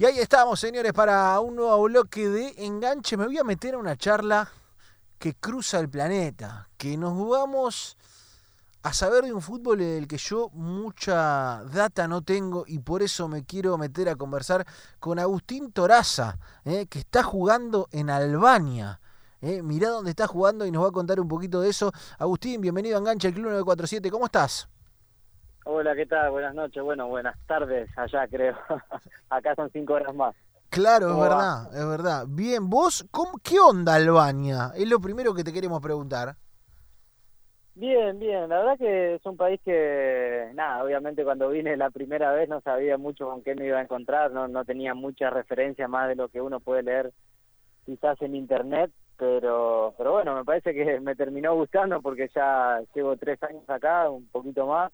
Y ahí estamos, señores, para un nuevo bloque de enganche. Me voy a meter a una charla que cruza el planeta, que nos vamos a saber de un fútbol del que yo mucha data no tengo y por eso me quiero meter a conversar con Agustín Toraza, eh, que está jugando en Albania. Eh. Mirá dónde está jugando y nos va a contar un poquito de eso. Agustín, bienvenido a Enganche, el Club 947. ¿Cómo estás? Hola, ¿qué tal? Buenas noches. Bueno, buenas tardes allá, creo. Acá son cinco horas más. Claro, es verdad, es verdad. Bien, vos, ¿cómo, ¿qué onda Albania? Es lo primero que te queremos preguntar. Bien, bien. La verdad que es un país que, nada, obviamente cuando vine la primera vez no sabía mucho con qué me iba a encontrar, no, no tenía mucha referencia más de lo que uno puede leer quizás en internet, pero, pero bueno, me parece que me terminó gustando porque ya llevo tres años acá, un poquito más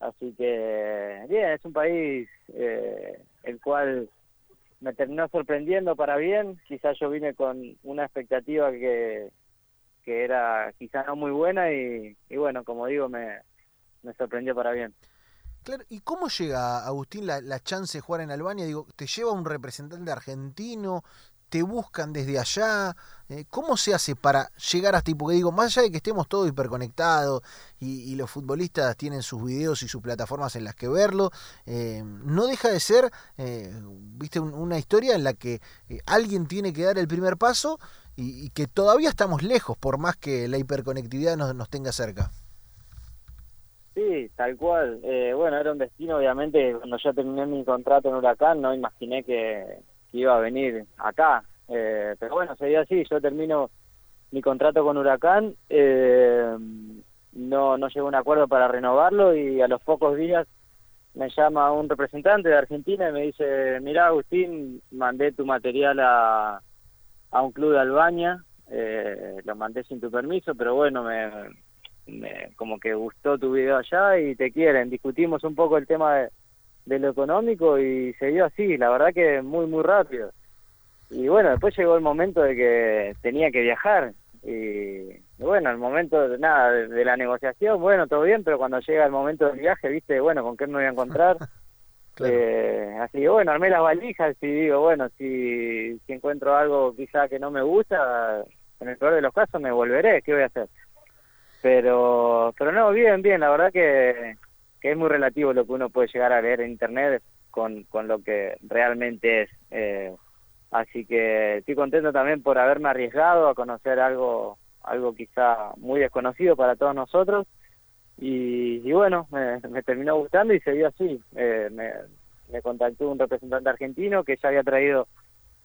Así que, bien, es un país eh, el cual me terminó sorprendiendo para bien. Quizás yo vine con una expectativa que, que era quizás no muy buena y, bueno, como digo, me, me sorprendió para bien. Claro, ¿y cómo llega, Agustín, la, la, chance de jugar en Albania? Digo, ¿te lleva un representante argentino? Te buscan desde allá? Eh, ¿Cómo se hace para llegar hasta ahí? Porque digo, más allá de que estemos todos hiperconectados y, los futbolistas tienen sus videos y sus plataformas en las que verlo, eh, no deja de ser, eh, viste, una historia en la que alguien tiene que dar el primer paso y, que todavía estamos lejos, por más que la hiperconectividad nos, nos tenga cerca. Sí, tal cual. bueno, era un destino, obviamente, cuando yo terminé mi contrato en Huracán, no imaginé que iba a venir acá. Eh, pero bueno, sería así, yo termino mi contrato con Huracán, eh, no, no llegó a un acuerdo para renovarlo y a los pocos días me llama un representante de Argentina y me dice, mira Agustín, mandé tu material a, a un club de Albania, eh, lo mandé sin tu permiso, pero bueno, me, me, como que gustó tu video allá y te quieren. Discutimos un poco el tema de de lo económico y se dio así, la verdad que muy, muy rápido. Y bueno, después llegó el momento de que tenía que viajar. Y, bueno, el momento de nada, de, la negociación, bueno, todo bien, pero cuando llega el momento del viaje, viste, bueno, con qué me voy a encontrar. eh, así que bueno, armé las valijas y digo, bueno, si, si encuentro algo quizá que no me gusta, en el peor de los casos me volveré, ¿qué voy a hacer? Pero, pero no, bien, bien, la verdad que es muy relativo lo que uno puede llegar a leer en internet con, con lo que realmente es. Eh, así que estoy contento también por haberme arriesgado a conocer algo, algo quizá muy desconocido para todos nosotros. Y, bueno, me, terminó gustando y se dio así. Eh, me, contactó un representante argentino que ya había traído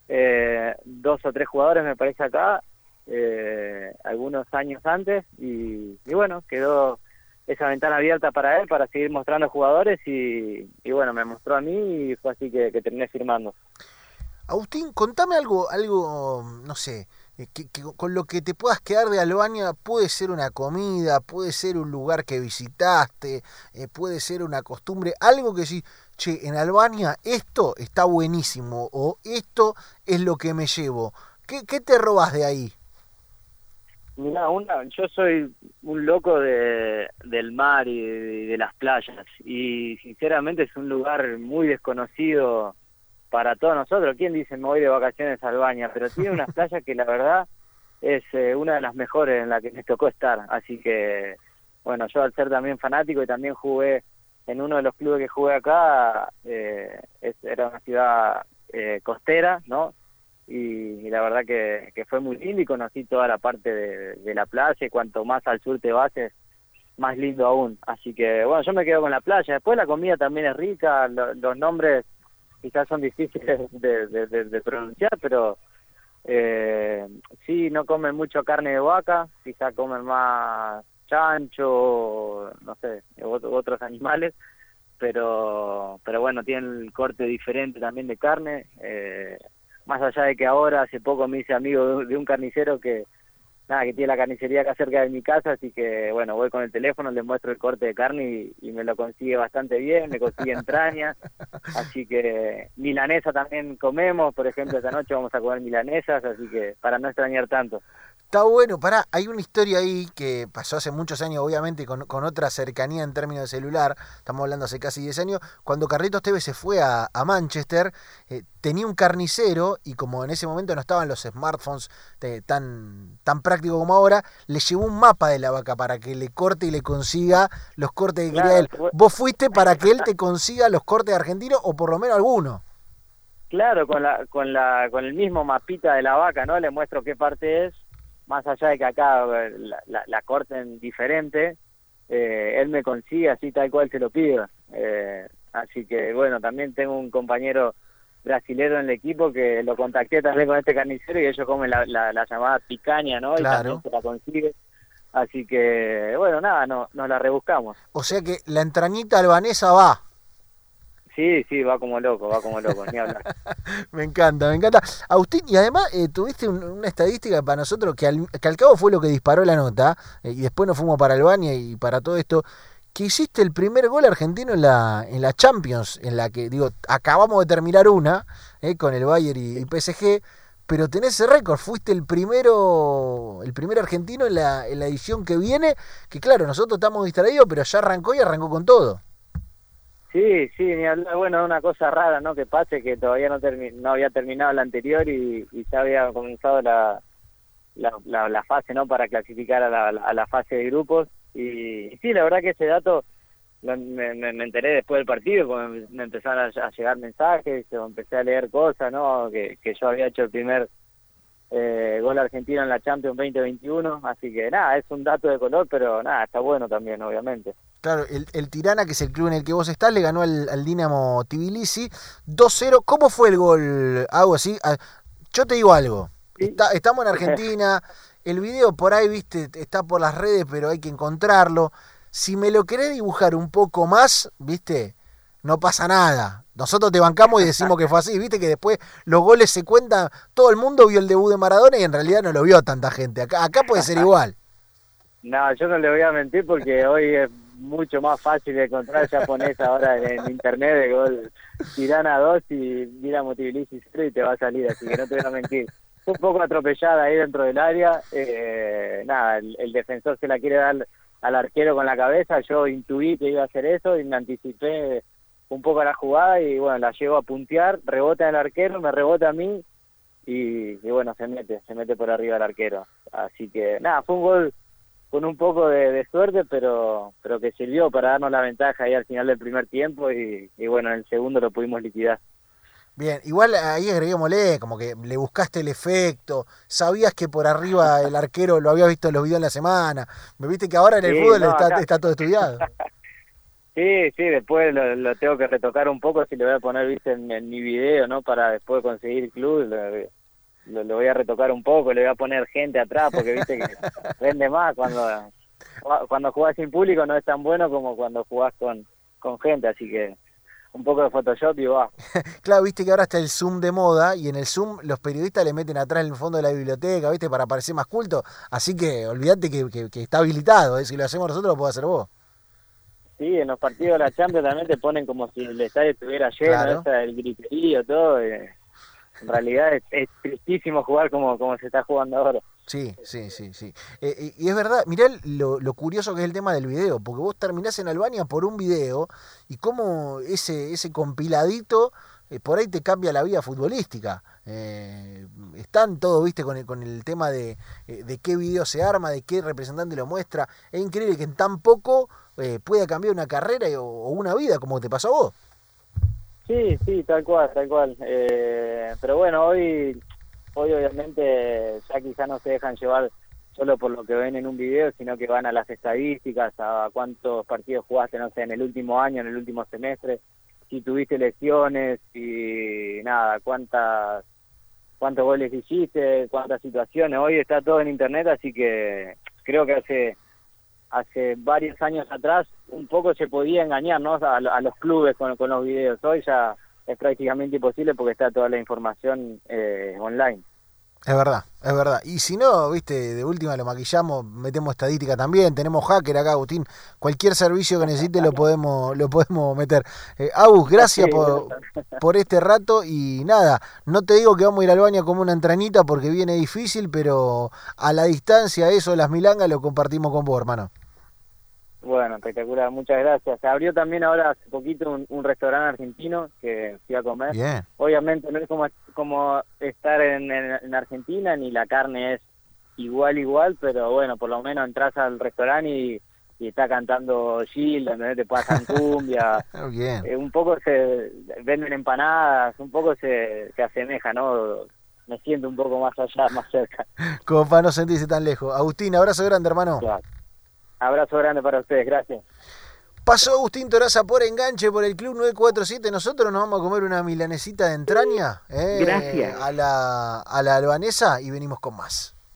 eh, dos o tres jugadores, me parece, acá, eh, algunos años antes, y, y bueno, quedó esa ventana abierta para él, para seguir mostrando jugadores y, bueno, me mostró a mí y fue así que, terminé firmando. Agustín, contame algo, algo, no sé, eh, que, con lo que te puedas quedar de Albania puede ser una comida, puede ser un lugar que visitaste, eh, puede ser una costumbre, algo que sí, che, en Albania esto está buenísimo o esto es lo que me llevo. ¿Qué, qué te robas de ahí? Mira, una, yo soy un loco de, del mar y de, las playas y sinceramente es un lugar muy desconocido para todos nosotros. ¿Quién dice me voy de vacaciones a Albania? Pero tiene unas playas que la verdad es eh, una de las mejores en la que me tocó estar. Así que, bueno, yo al ser también fanático y también jugué en uno de los clubes que jugué acá, eh, era una ciudad eh, costera, ¿no? y, la verdad que, que, fue muy lindo y conocí toda la parte de, la playa y cuanto más al sur te vas es más lindo aún. Así que bueno, yo me quedo con la playa. Después la comida también es rica, los nombres quizás son difíciles de, de, pronunciar, pero eh, sí, no comen mucho carne de vaca, quizás comen más chancho, no sé, otros animales, pero pero bueno, tienen el corte diferente también de carne. Eh, más allá de que ahora hace poco me hice amigo de un carnicero que nada que tiene la carnicería acá cerca de mi casa así que bueno voy con el teléfono le muestro el corte de carne y, me lo consigue bastante bien me consigue entrañas así que milanesa también comemos por ejemplo esta noche vamos a comer milanesas así que para no extrañar tanto Está bueno, pará, hay una historia ahí que pasó hace muchos años, obviamente, con, con otra cercanía en términos de celular, estamos hablando hace casi 10 años, cuando Carlitos Tevez se fue a, a Manchester, eh, tenía un carnicero y como en ese momento no estaban los smartphones de- tan, tan prácticos como ahora, le llevó un mapa de la vaca para que le corte y le consiga los cortes que quería él. Vos fuiste para que él te consiga los cortes argentinos o por lo menos alguno. Claro, con la, con la, con el mismo mapita de la vaca, ¿no? Le muestro qué parte es, más allá de que acá la, la, la corten diferente, eh, él me consigue así tal cual se lo pido. Eh, así que bueno, también tengo un compañero brasilero en el equipo que lo contacté también con este carnicero y ellos comen la, la, la llamada picaña, ¿no? Y Claro. también se la consigue. Así que bueno, nada, no, nos la rebuscamos. O sea que la entrañita albanesa va. Sí, sí, va como loco, va como loco, ni hablar. Me encanta, me encanta. Agustín, y además eh, tuviste un- una estadística para nosotros que al, que al cabo fue lo que disparó la nota, eh, y después nos fuimos para Albania y para todo esto, que hiciste el primer gol argentino en la, en la Champions, en la que, digo, acabamos de terminar una, eh, con el Bayern y, y PSG, pero tenés ese récord, fuiste el primero, el primer argentino en la, en la edición que viene, que claro, nosotros estamos distraídos, pero ya arrancó y arrancó con todo. Sí, sí, ni hablar. Bueno, una cosa rara, ¿no? Que pase que todavía no, termi- no había terminado la anterior y, ya había comenzado la, la, la, la fase, ¿no? Para clasificar a la, a la fase de grupos. Y, sí, la verdad que ese dato me, me, enteré después del partido, cuando me empezaron a, a llegar mensajes, o empecé a leer cosas, ¿no? Que, que yo había hecho el primer eh, gol argentino en la Champions 2021. Así que nada, es un dato de color, pero nada, está bueno también, obviamente. Claro, el, el Tirana, que es el club en el que vos estás, le ganó al, al Dinamo Tbilisi 2-0. ¿Cómo fue el gol? Algo así. Yo te digo algo. Sí. Está- estamos en Argentina. El video por ahí, viste, está por las redes, pero hay que encontrarlo. Si me lo querés dibujar un poco más, viste, no pasa nada. Nosotros te bancamos y decimos que fue así, viste que después los goles se cuentan, todo el mundo vio el debut de Maradona y en realidad no lo vio tanta gente. Acá, acá puede ser igual. No, yo no le voy a mentir porque hoy es mucho más fácil encontrar japonés ahora en internet de gol Tirana 2 y Dinamo Tbilisi 0 y te va a salir, así que no te voy a mentir. Un poco atropellada ahí dentro del área, eh, nada, el, el defensor se la quiere dar al arquero con la cabeza, yo intuí que iba a hacer eso y me anticipé un poco a la jugada y bueno, la llevo a puntear, rebota el arquero, me rebota a mí y, y bueno, se mete, se mete por arriba el arquero. Así que nada, fue un gol con un poco de, de suerte, pero pero que sirvió para darnos la ventaja ahí al final del primer tiempo y, y bueno, en el segundo lo pudimos liquidar. Bien, igual ahí agreguémosle, como que le buscaste el efecto, sabías que por arriba el arquero lo habías visto en los videos en la semana, me viste que ahora en el Sí, fútbol no, está, está todo estudiado. Sí, sí, después lo, lo tengo que retocar un poco si lo voy a poner, viste, en, en mi video, ¿no? Para después conseguir club, lo, lo, lo voy a retocar un poco, le voy a poner gente atrás, porque viste que vende más cuando cuando jugás sin público no es tan bueno como cuando jugás con, con gente, así que un poco de Photoshop y va. Claro, viste que ahora está el Zoom de moda y en el Zoom los periodistas le meten atrás en el fondo de la biblioteca, viste, para parecer más culto, así que olvídate que, que- que está habilitado, ¿eh? si lo hacemos nosotros lo puedo hacer vos. Sí, en los partidos de la Champions también te ponen como si el estadio estuviera lleno, Claro. esa, el griterío, todo. eh. En realidad es, es tristísimo jugar como, como se está jugando ahora. Sí, sí, sí, sí. Eh, y es verdad, mirá lo, lo curioso que es el tema del video, porque vos terminás en Albania por un video y cómo ese, ese compiladito eh, por ahí te cambia la vida futbolística. Eh, están todos, viste, con el, con el tema de, de qué video se arma, de qué representante lo muestra. Es increíble que en tan poco eh, pueda cambiar una carrera o, o una vida, como te pasó a vos. Sí, sí, tal cual, tal cual. Eh, pero bueno, hoy, hoy obviamente ya quizá no se dejan llevar solo por lo que ven en un video, sino que van a las estadísticas, a cuántos partidos jugaste, no sé, en el último año, en el último semestre, si tuviste lesiones y nada, cuántas cuántos goles hiciste, cuántas situaciones. Hoy está todo en internet, así que creo que hace hace varios años atrás un poco se podía engañar ¿no? a, a los clubes con, con los videos. Hoy ya es prácticamente imposible porque está toda la información eh, online. Es verdad, es verdad. Y si no, viste, de última lo maquillamos, metemos estadística también, tenemos hacker acá, Agustín. Cualquier servicio que necesite lo podemos, lo podemos meter. Eh, Agus, gracias por, por este rato y nada, no te digo que vamos a ir al baño como una entranita porque viene difícil, pero a la distancia eso, las milangas, lo compartimos con vos, hermano. Bueno, espectacular, muchas gracias. Se abrió también ahora hace poquito un, restaurante argentino que fui a comer. Bien. Obviamente no es como, como estar en, en, Argentina, ni la carne es igual, igual, pero bueno, por lo menos entras al restaurante y, está cantando Gil, donde te pasan cumbia. Bien. Eh, un poco se venden empanadas, un poco se, se asemeja, ¿no? Me siento un poco más allá, más cerca. Como para no sentirse tan lejos. Agustín, abrazo grande, hermano. Claro. Abrazo grande para ustedes, gracias. Pasó Agustín Toraza por enganche por el Club 947. Nosotros nos vamos a comer una milanesita de entraña eh, gracias. A, la, a la albanesa y venimos con más.